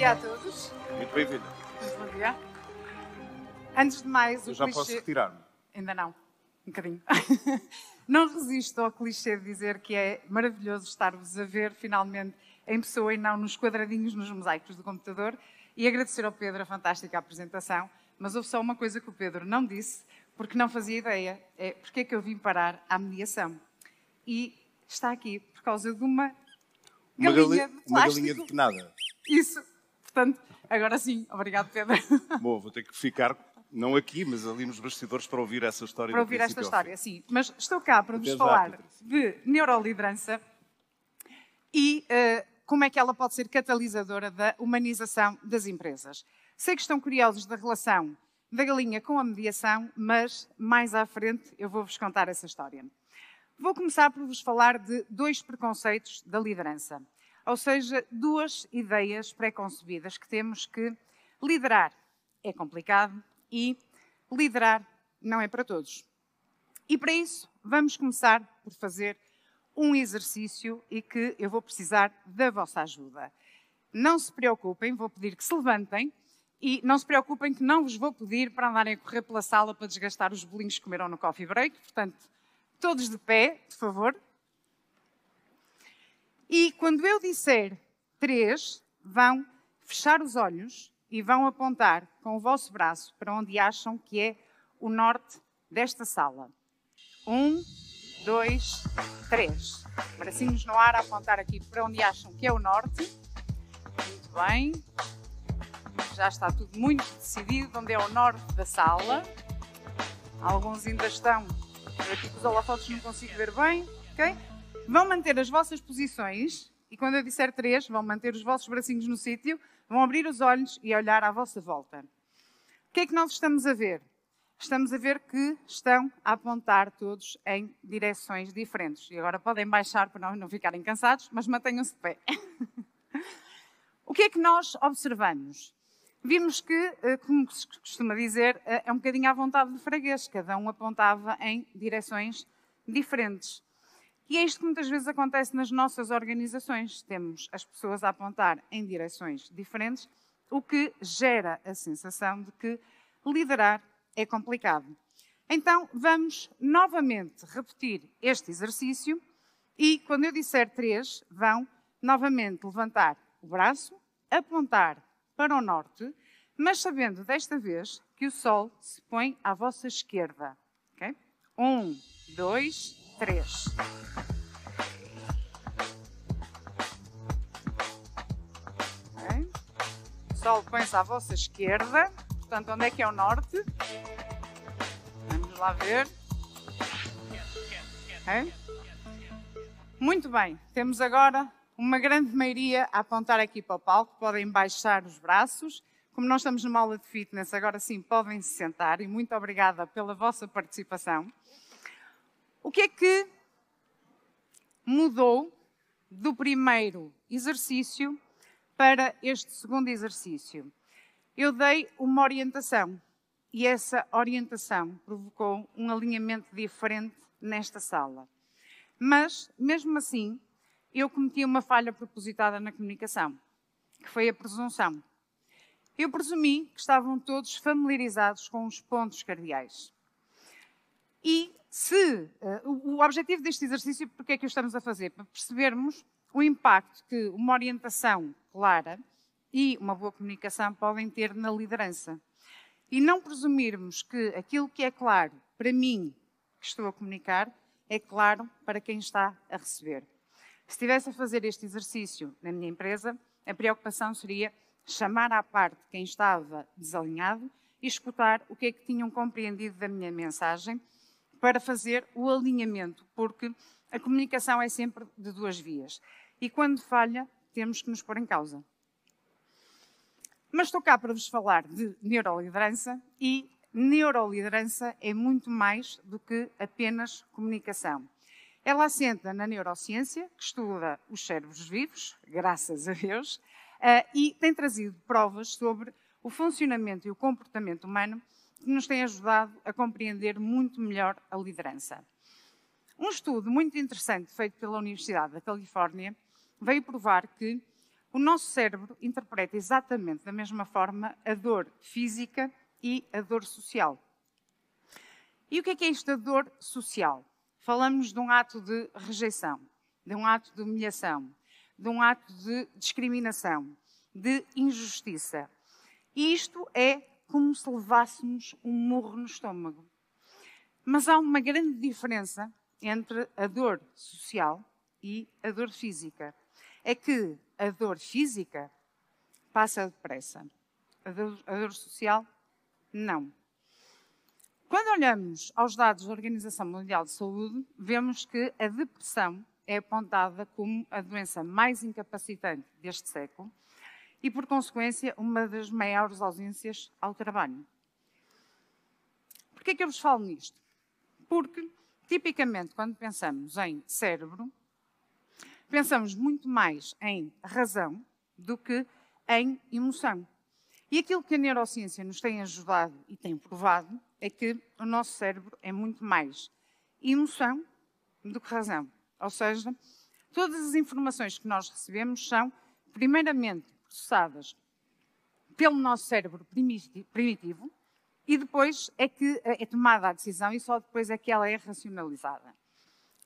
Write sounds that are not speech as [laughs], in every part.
dia a todos. Muito bem-vinda. Bom dia. Antes de mais, o Eu já clichê... posso retirar-me. Ainda não. Um bocadinho. [laughs] não resisto ao clichê de dizer que é maravilhoso estar-vos a ver finalmente em pessoa e não nos quadradinhos, nos mosaicos do computador. E agradecer ao Pedro a fantástica apresentação. Mas houve só uma coisa que o Pedro não disse, porque não fazia ideia. É porque é que eu vim parar à mediação. E está aqui por causa de uma Uma, galinha gali- de uma plástico. galinha de que nada. Isso. Portanto, agora sim. Obrigado, Pedro. [laughs] Bom, vou ter que ficar, não aqui, mas ali nos bastidores para ouvir essa história. para ouvir esta história, sim. Mas estou cá para vos falar de neuroliderança e eh, como é que ela pode ser catalisadora da humanização das empresas. Sei que estão curiosos da relação da galinha com a mediação, mas mais à frente eu vou-vos contar essa história. Vou começar por vos falar de dois preconceitos da liderança, ou seja, duas ideias pré-concebidas que temos que liderar é complicado e liderar não é para todos. E para isso, vamos começar por fazer um exercício e que eu vou precisar da vossa ajuda. Não se preocupem, vou pedir que se levantem e não se preocupem que não vos vou pedir para andarem a correr pela sala para desgastar os bolinhos que comeram no coffee break. Portanto, todos de pé, por favor. E quando eu disser três, vão fechar os olhos e vão apontar com o vosso braço para onde acham que é o norte desta sala. Um, dois, três. Bracinhos no ar a apontar aqui para onde acham que é o norte. Muito bem. Já está tudo muito decidido onde é o norte da sala. Alguns ainda estão. Eu aqui com os holofotes não consigo ver bem. ok? Vão manter as vossas posições e quando eu disser três, vão manter os vossos bracinhos no sítio, vão abrir os olhos e olhar à vossa volta. O que é que nós estamos a ver? Estamos a ver que estão a apontar todos em direções diferentes. E agora podem baixar para não, ficarem cansados, mas mantenham-se de pé. [laughs] o que é que nós observamos? Vimos que, eh, como se costuma dizer, eh, é um bocadinho à vontade do freguês, cada um apontava em direções diferentes. E é isto que muitas vezes acontece nas nossas organizações. Temos as pessoas a apontar em direções diferentes, o que gera a sensação de que liderar é complicado. Então, vamos novamente repetir este exercício e, quando eu disser três, vão novamente levantar o braço, apontar para o norte, mas sabendo desta vez que o sol se põe à vossa esquerda. ok? Um, dois, três. Ok? O sol põe-se à vossa esquerda. Portanto, onde é que é o norte? Vamos lá ver. Ok? Muito bem, temos agora uma grande maioria a apontar aqui para o palco. Podem baixar os braços. Como nós estamos numa aula de fitness, agora sim podem se sentar e muito obrigada pela vossa participação. O que é que mudou do primeiro exercício para este segundo exercício? Eu dei uma orientação e essa orientação provocou um alinhamento diferente nesta sala. Mas, mesmo assim, eu cometi uma falha propositada na comunicação, que foi a presunção. Eu presumi que estavam todos familiarizados com os pontos cardeais. E se o o objetivo deste exercício, porque é que o estamos a fazer? Para percebermos o impacto que uma orientação clara e uma boa comunicação podem ter na liderança. E não presumirmos que aquilo que é claro para mim, que estou a comunicar, é claro para quem está a receber. Se estivesse a fazer este exercício na minha empresa, a preocupação seria chamar à parte quem estava desalinhado e escutar o que é que tinham compreendido da minha mensagem para fazer o alinhamento, porque a comunicação é sempre de duas vias. E quando falha, temos que nos pôr em causa. Mas estou cá para vos falar de neuroliderança e neuroliderança é muito mais do que apenas comunicação. Ela assenta na neurociência, que estuda os cérebros vivos, graças a Deus, eh, e tem trazido provas sobre o funcionamento e o comportamento humano que nos tem ajudado a compreender muito melhor a liderança. Um estudo muito interessante feito pela Universidade da Califórnia veio provar que o nosso cérebro interpreta exatamente da mesma forma a dor física e a dor social. E o que é que é isto da dor social? Falamos de um ato de rejeição, de um ato de humilhação, de um ato de discriminação, de injustiça. E isto é como se levássemos um murro no estômago. Mas há uma grande diferença entre a dor social e a dor física. É que a dor física passa depressa. A dor, a dor social, não. Quando olhamos aos dados da Organização Mundial de Saúde, vemos que a depressão é apontada como a doença mais incapacitante deste século e, por consequência, uma das maiores ausências ao trabalho. Por que é que eu vos falo nisto? Porque, tipicamente, quando pensamos em cérebro, pensamos muito mais em razão do que em emoção. E aquilo que a neurociência nos tem ajudado e tem provado é que o nosso cérebro é muito mais emoção do que razão. Ou seja, todas as informações que nós recebemos são, primeiramente, processadas pelo nosso cérebro primitivo e depois é que é tomada a decisão e só depois é que ela é racionalizada.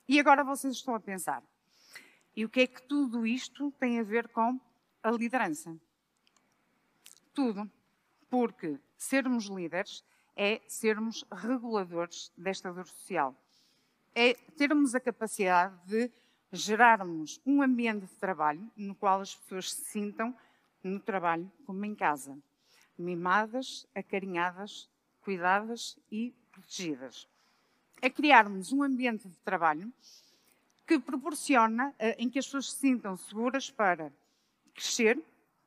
E agora vocês estão a pensar, e o que é que tudo isto tem a ver com a liderança? Tudo. Porque sermos líderes é sermos reguladores desta dor social. É termos a capacidade de gerarmos um ambiente de trabalho no qual as pessoas se sintam no trabalho como em casa, mimadas, acarinhadas, cuidadas e protegidas. É criarmos um ambiente de trabalho que proporciona eh, em que as pessoas se sintam seguras para crescer,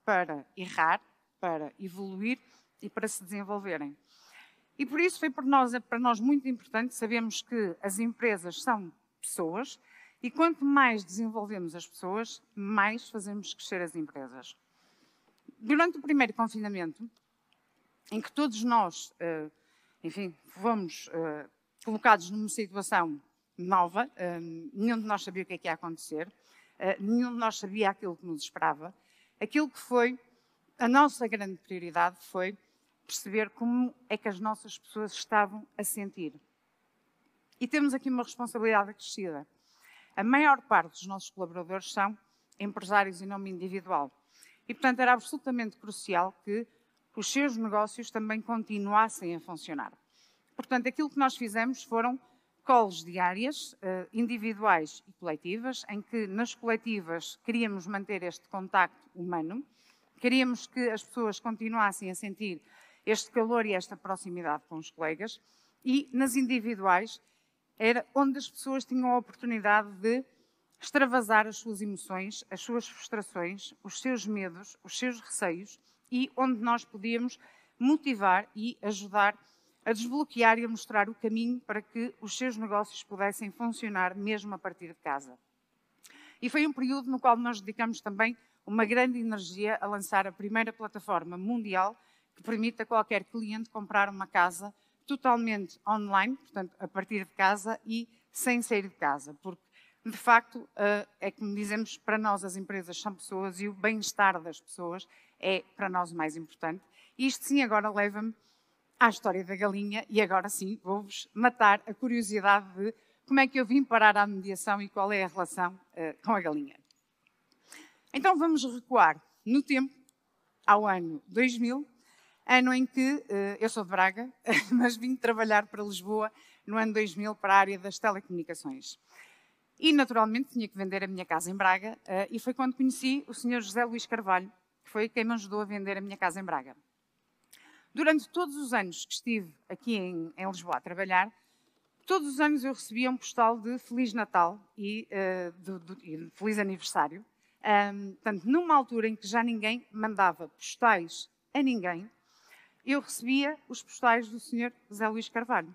para errar, para evoluir e para se desenvolverem. E por isso foi para nós, para nós muito importante, sabemos que as empresas são pessoas e quanto mais desenvolvemos as pessoas, mais fazemos crescer as empresas. Durante o primeiro confinamento, em que todos nós, eh, enfim, fomos eh, colocados numa situação nova, nenhum de nós sabia o que é que ia acontecer, eh, nenhum de nós sabia aquilo que nos esperava. Aquilo que foi a nossa grande prioridade foi perceber como é que as nossas pessoas estavam a sentir. E temos aqui uma responsabilidade acrescida. A maior parte dos nossos colaboradores são empresários em nome individual. E, portanto, era absolutamente crucial que os seus negócios também continuassem a funcionar. Portanto, aquilo que nós fizemos foram calls diárias, eh, individuais e coletivas, em que nas coletivas queríamos manter este contacto humano, queríamos que as pessoas continuassem a sentir este calor e esta proximidade com os colegas, e nas individuais era onde as pessoas tinham a oportunidade de extravasar as suas emoções, as suas frustrações, os seus medos, os seus receios e onde nós podíamos motivar e ajudar a desbloquear e a mostrar o caminho para que os seus negócios pudessem funcionar mesmo a partir de casa. E foi um período no qual nós dedicamos também uma grande energia a lançar a primeira plataforma mundial que permite a qualquer cliente comprar uma casa totalmente online, portanto, a partir de casa e sem sair de casa, porque de facto eh, é como dizemos, para nós as empresas são pessoas e o bem-estar das pessoas é para nós o mais importante. E isto sim agora leva-me à história da galinha e agora sim vou-vos matar a curiosidade de como é que eu vim parar à mediação e qual é a relação uh, com a galinha. Então vamos recuar no tempo, ao ano 2000, ano em que uh, eu sou de Braga, [laughs] mas vim trabalhar para Lisboa no ano 2000 para a área das telecomunicações. E naturalmente tinha que vender a minha casa em Braga uh, e foi quando conheci o Sr. José Luís Carvalho, que foi quem me ajudou a vender a minha casa em Braga. Durante todos os anos que estive aqui em, em Lisboa a trabalhar, todos os anos eu recebia um postal de Feliz Natal e uh, de, Feliz Aniversário. Um, portanto, numa altura em que já ninguém mandava postais a ninguém, eu recebia os postais do Sr. José Luís Carvalho.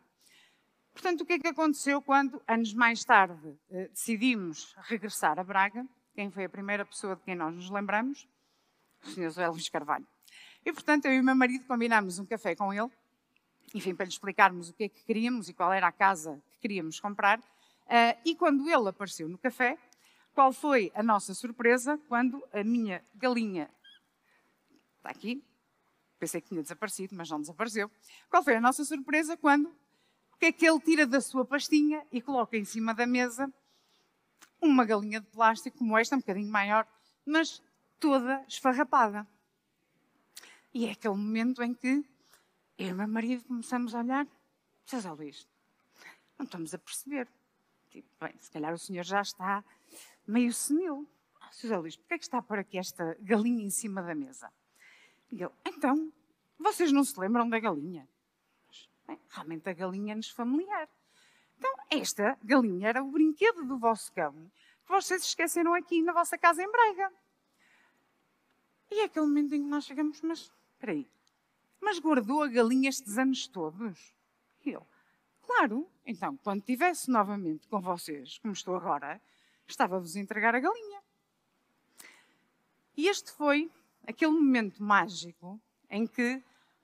Portanto, o que é que aconteceu quando, anos mais tarde, uh, decidimos regressar a Braga? Quem foi a primeira pessoa de quem nós nos lembramos? O Sr. José Luís Carvalho. E, portanto, eu e o meu marido combinámos um café com ele, enfim, para lhe explicarmos o que é que queríamos e qual era a casa que queríamos comprar. Uh, e quando ele apareceu no café, qual foi a nossa surpresa quando a minha galinha está aqui, pensei que tinha desaparecido, mas não desapareceu. Qual foi a nossa surpresa quando que é que ele tira da sua pastinha e coloca em cima da mesa uma galinha de plástico como esta, um bocadinho maior, mas toda esfarrapada. E é aquele momento em que eu e meu marido começamos a olhar, José Luís, não estamos a perceber. Tipo, bem, se calhar o senhor já está meio senil. José Luís, porquê é que está por aqui esta galinha em cima da mesa? E ele, então, vocês não se lembram da galinha? Bem, realmente a galinha nos familiar. Então, esta galinha era o brinquedo do vosso cão que vocês esqueceram aqui na vossa casa em Braga. E é aquele momento em que nós chegamos, mas espera aí, mas guardou a galinha estes anos todos? E eu, claro, então quando estivesse novamente com vocês, como estou agora, estava-vos a entregar a galinha. E este foi aquele momento mágico em que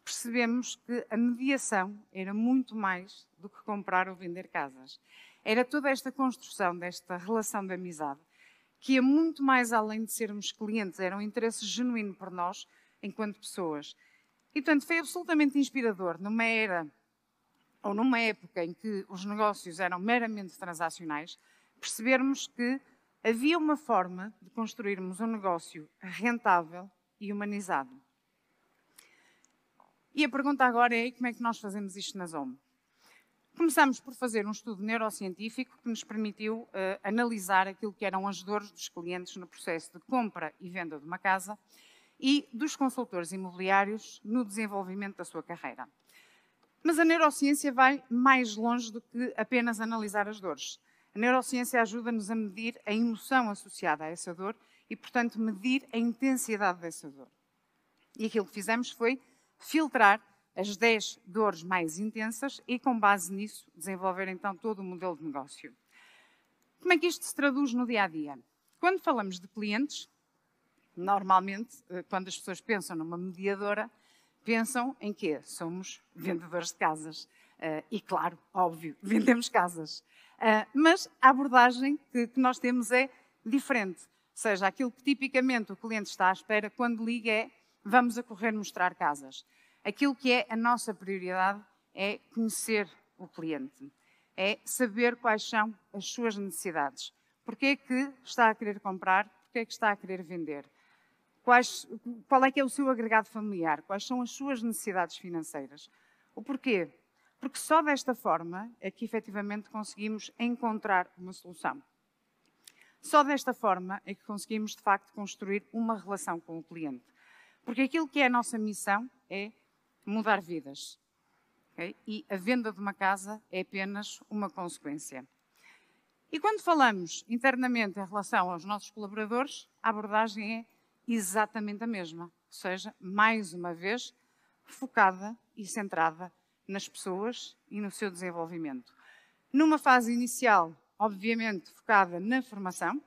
percebemos que a mediação era muito mais do que comprar ou vender casas. Era toda esta construção desta relação de amizade que ia muito mais além de sermos clientes, era um interesse genuíno por nós enquanto pessoas. E, portanto, foi absolutamente inspirador numa era ou numa época em que os negócios eram meramente transacionais, percebermos que havia uma forma de construirmos um negócio rentável e humanizado. E a pergunta agora é como é que nós fazemos isto na ZOM? Começamos por fazer um estudo neurocientífico que nos permitiu uh, analisar aquilo que eram as dores dos clientes no processo de compra e venda de uma casa e dos consultores imobiliários no desenvolvimento da sua carreira. Mas a neurociência vai mais longe do que apenas analisar as dores. A neurociência ajuda-nos a medir a emoção associada a essa dor e, portanto, medir a intensidade dessa dor. E aquilo que fizemos foi filtrar as 10 dores mais intensas e, com base nisso, desenvolver então todo o modelo de negócio. Como é que isto se traduz no dia a dia? Quando falamos de clientes, normalmente, eh, quando as pessoas pensam numa mediadora, pensam em quê? Somos vendedores de casas. Uh, e, claro, óbvio, [laughs] vendemos casas. Uh, mas a abordagem que nós temos é diferente. Ou seja, aquilo que tipicamente o cliente está à espera quando liga é vamos a correr mostrar casas. Aquilo que é a nossa prioridade é conhecer o cliente, é saber quais são as suas necessidades. Porquê é que está a querer comprar? Porquê é que está a querer vender? Quais, qual é que é o seu agregado familiar? Quais são as suas necessidades financeiras? O porquê? Porque só desta forma é que efetivamente conseguimos encontrar uma solução. Só desta forma é que conseguimos, de facto, construir uma relação com o cliente. Porque aquilo que é a nossa missão é mudar vidas. Okay? E a venda de uma casa é apenas uma consequência. E quando falamos internamente em relação aos nossos colaboradores, a abordagem é exatamente a mesma. Ou seja, mais uma vez, focada e centrada nas pessoas e no seu desenvolvimento. Numa fase inicial, obviamente, focada na formação,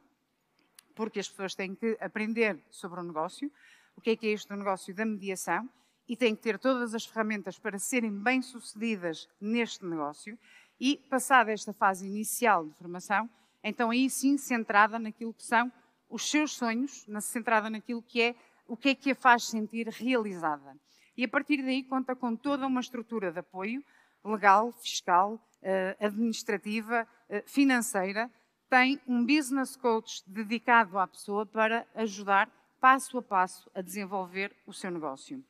porque as pessoas têm que aprender sobre o negócio, o que é que é este negócio da mediação, e têm que ter todas as ferramentas para serem bem-sucedidas neste negócio. E, passada esta fase inicial de formação, então aí sim centrada naquilo que são os seus sonhos, centrada naquilo que é o que é que a faz sentir realizada. E a partir daí conta com toda uma estrutura de apoio legal, fiscal, eh, administrativa, eh, financeira. Tem um business coach dedicado à pessoa para ajudar passo a passo a desenvolver o seu negócio.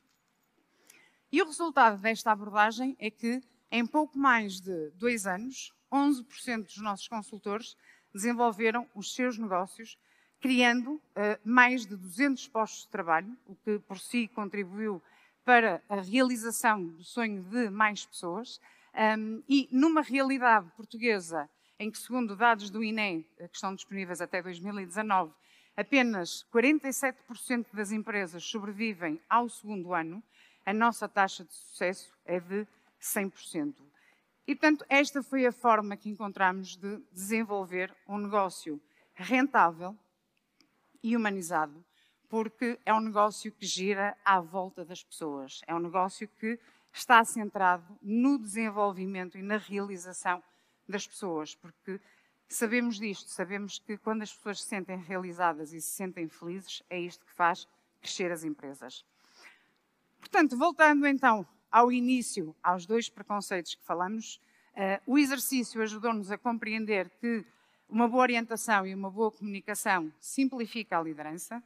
E o resultado desta abordagem é que, em pouco mais de dois anos, 11% dos nossos consultores desenvolveram os seus negócios, criando uh, mais de 200 postos de trabalho, o que por si contribuiu para a realização do sonho de mais pessoas. Um, e numa realidade portuguesa em que, segundo dados do INE, que estão disponíveis até 2019, apenas 47% das empresas sobrevivem ao segundo ano, a nossa taxa de sucesso é de 100%. E, portanto, esta foi a forma que encontramos de desenvolver um negócio rentável e humanizado, porque é um negócio que gira à volta das pessoas. É um negócio que está centrado no desenvolvimento e na realização das pessoas, porque Sabemos disto, sabemos que quando as pessoas se sentem realizadas e se sentem felizes, é isto que faz crescer as empresas. Portanto, voltando então ao início, aos dois preconceitos que falamos, uh, o exercício ajudou-nos a compreender que uma boa orientação e uma boa comunicação simplifica a liderança.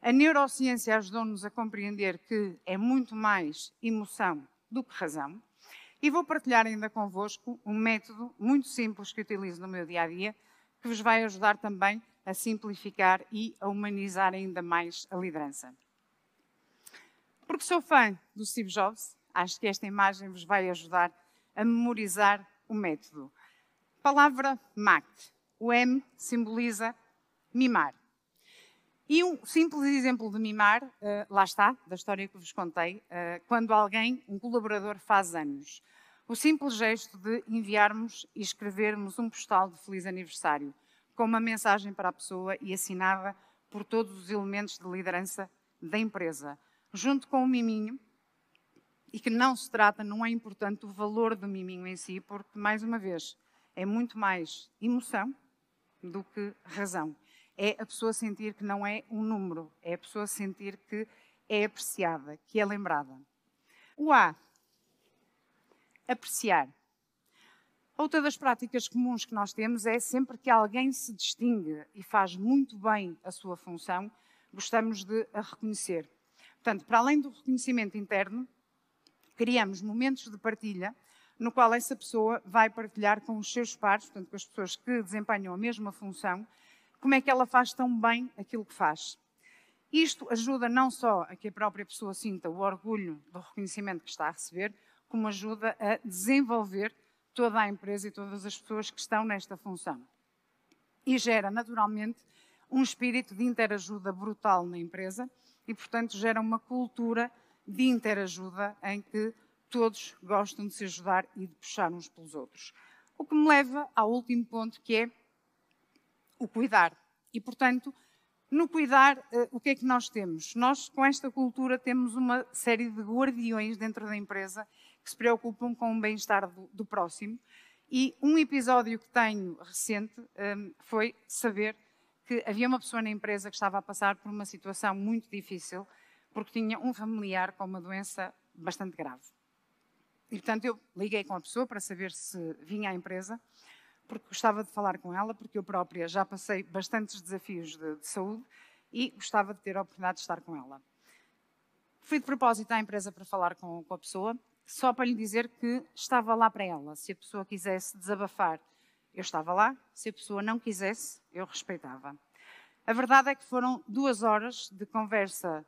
A neurociência ajudou-nos a compreender que é muito mais emoção do que razão. E vou partilhar ainda convosco um método muito simples que utilizo no meu dia a dia, que vos vai ajudar também a simplificar e a humanizar ainda mais a liderança. Porque sou fã do Steve Jobs, acho que esta imagem vos vai ajudar a memorizar o método. Palavra MAC. O M simboliza mimar. E um simples exemplo de mimar, uh, lá está, da história que vos contei, uh, quando alguém, um colaborador, faz anos. O simples gesto de enviarmos e escrevermos um postal de feliz aniversário, com uma mensagem para a pessoa e assinada por todos os elementos de liderança da empresa, junto com o miminho, e que não se trata, não é importante o valor do miminho em si, porque, mais uma vez, é muito mais emoção do que razão é a pessoa sentir que não é um número, é a pessoa sentir que é apreciada, que é lembrada. O A, apreciar. Outra das práticas comuns que nós temos é sempre que alguém se distingue e faz muito bem a sua função, gostamos de a reconhecer. Portanto, para além do reconhecimento interno, criamos momentos de partilha no qual essa pessoa vai partilhar com os seus pares, portanto, com as pessoas que desempenham a mesma função, como é que ela faz tão bem aquilo que faz. Isto ajuda não só a que a própria pessoa sinta o orgulho do reconhecimento que está a receber, como ajuda a desenvolver toda a empresa e todas as pessoas que estão nesta função. E gera, naturalmente, um espírito de interajuda brutal na empresa e, portanto, gera uma cultura de interajuda em que todos gostam de se ajudar e de puxar uns pelos outros. O que me leva ao último ponto, que é o cuidar. E, portanto, no cuidar, eh, o que é que nós temos? Nós, com esta cultura, temos uma série de guardiões dentro da empresa que se preocupam com o bem-estar do, do, próximo. E um episódio que tenho recente um, foi saber que havia uma pessoa na empresa que estava a passar por uma situação muito difícil porque tinha um familiar com uma doença bastante grave. E, portanto, eu liguei com a pessoa para saber se vinha à empresa porque gostava de falar com ela, porque eu própria já passei bastantes desafios de, de saúde e gostava de ter a oportunidade de estar com ela. Fui de propósito à empresa para falar com, com a pessoa, só para lhe dizer que estava lá para ela. Se a pessoa quisesse desabafar, eu estava lá. Se a pessoa não quisesse, eu respeitava. A verdade é que foram duas horas de conversa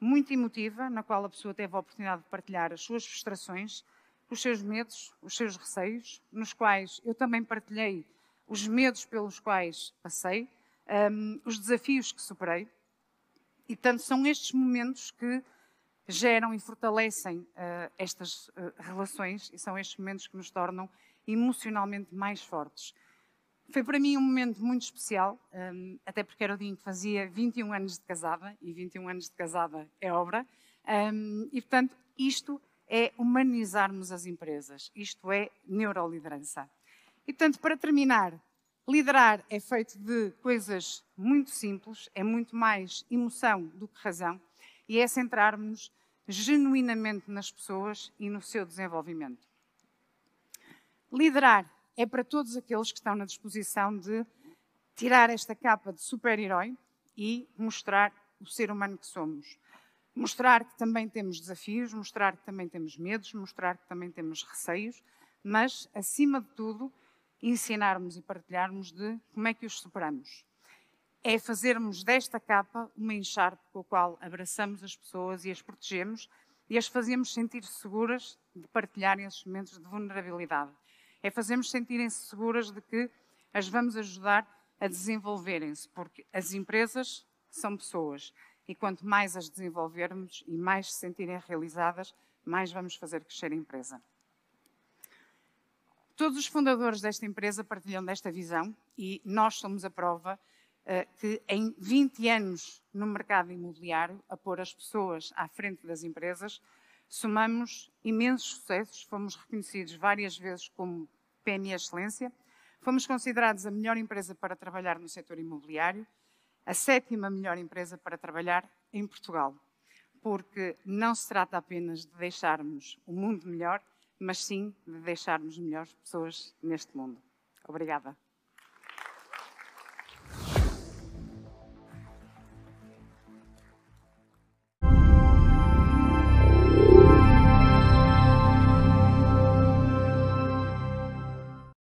muito emotiva, na qual a pessoa teve a oportunidade de partilhar as suas frustrações, os seus medos, os seus receios, nos quais eu também partilhei os medos pelos quais passei, um, os desafios que superei. E, tanto são estes momentos que geram e fortalecem uh, estas uh, relações e são estes momentos que nos tornam emocionalmente mais fortes. Foi para mim um momento muito especial, um, até porque era o dia em que fazia 21 anos de casada, e 21 anos de casada é obra, um, e portanto isto é humanizarmos as empresas. Isto é neuroliderança. E, portanto, para terminar, liderar é feito de coisas muito simples, é muito mais emoção do que razão, e é centrarmos genuinamente nas pessoas e no seu desenvolvimento. Liderar é para todos aqueles que estão na disposição de tirar esta capa de super-herói e mostrar o ser humano que somos mostrar que também temos desafios, mostrar que também temos medos, mostrar que também temos receios, mas, acima de tudo, ensinarmos e partilharmos de como é que os superamos. É fazermos desta capa uma encharpe com a qual abraçamos as pessoas e as protegemos e as fazemos sentir seguras de partilharem esses momentos de vulnerabilidade. É fazermos sentirem-se seguras de que as vamos ajudar a desenvolverem-se, porque as empresas são pessoas e quanto mais as desenvolvermos e mais se sentirem realizadas, mais vamos fazer crescer a empresa. Todos os fundadores desta empresa partilham desta visão e nós somos a prova que em 20 anos no mercado imobiliário, a pôr as pessoas à frente das empresas, somamos imensos sucessos, fomos reconhecidos várias vezes como PME Excelência, Fomos considerados a melhor empresa para trabalhar no setor imobiliário, a sétima melhor empresa para trabalhar em Portugal, porque não se trata apenas de deixarmos o mundo melhor, mas sim de deixarmos melhores pessoas neste mundo. Obrigada.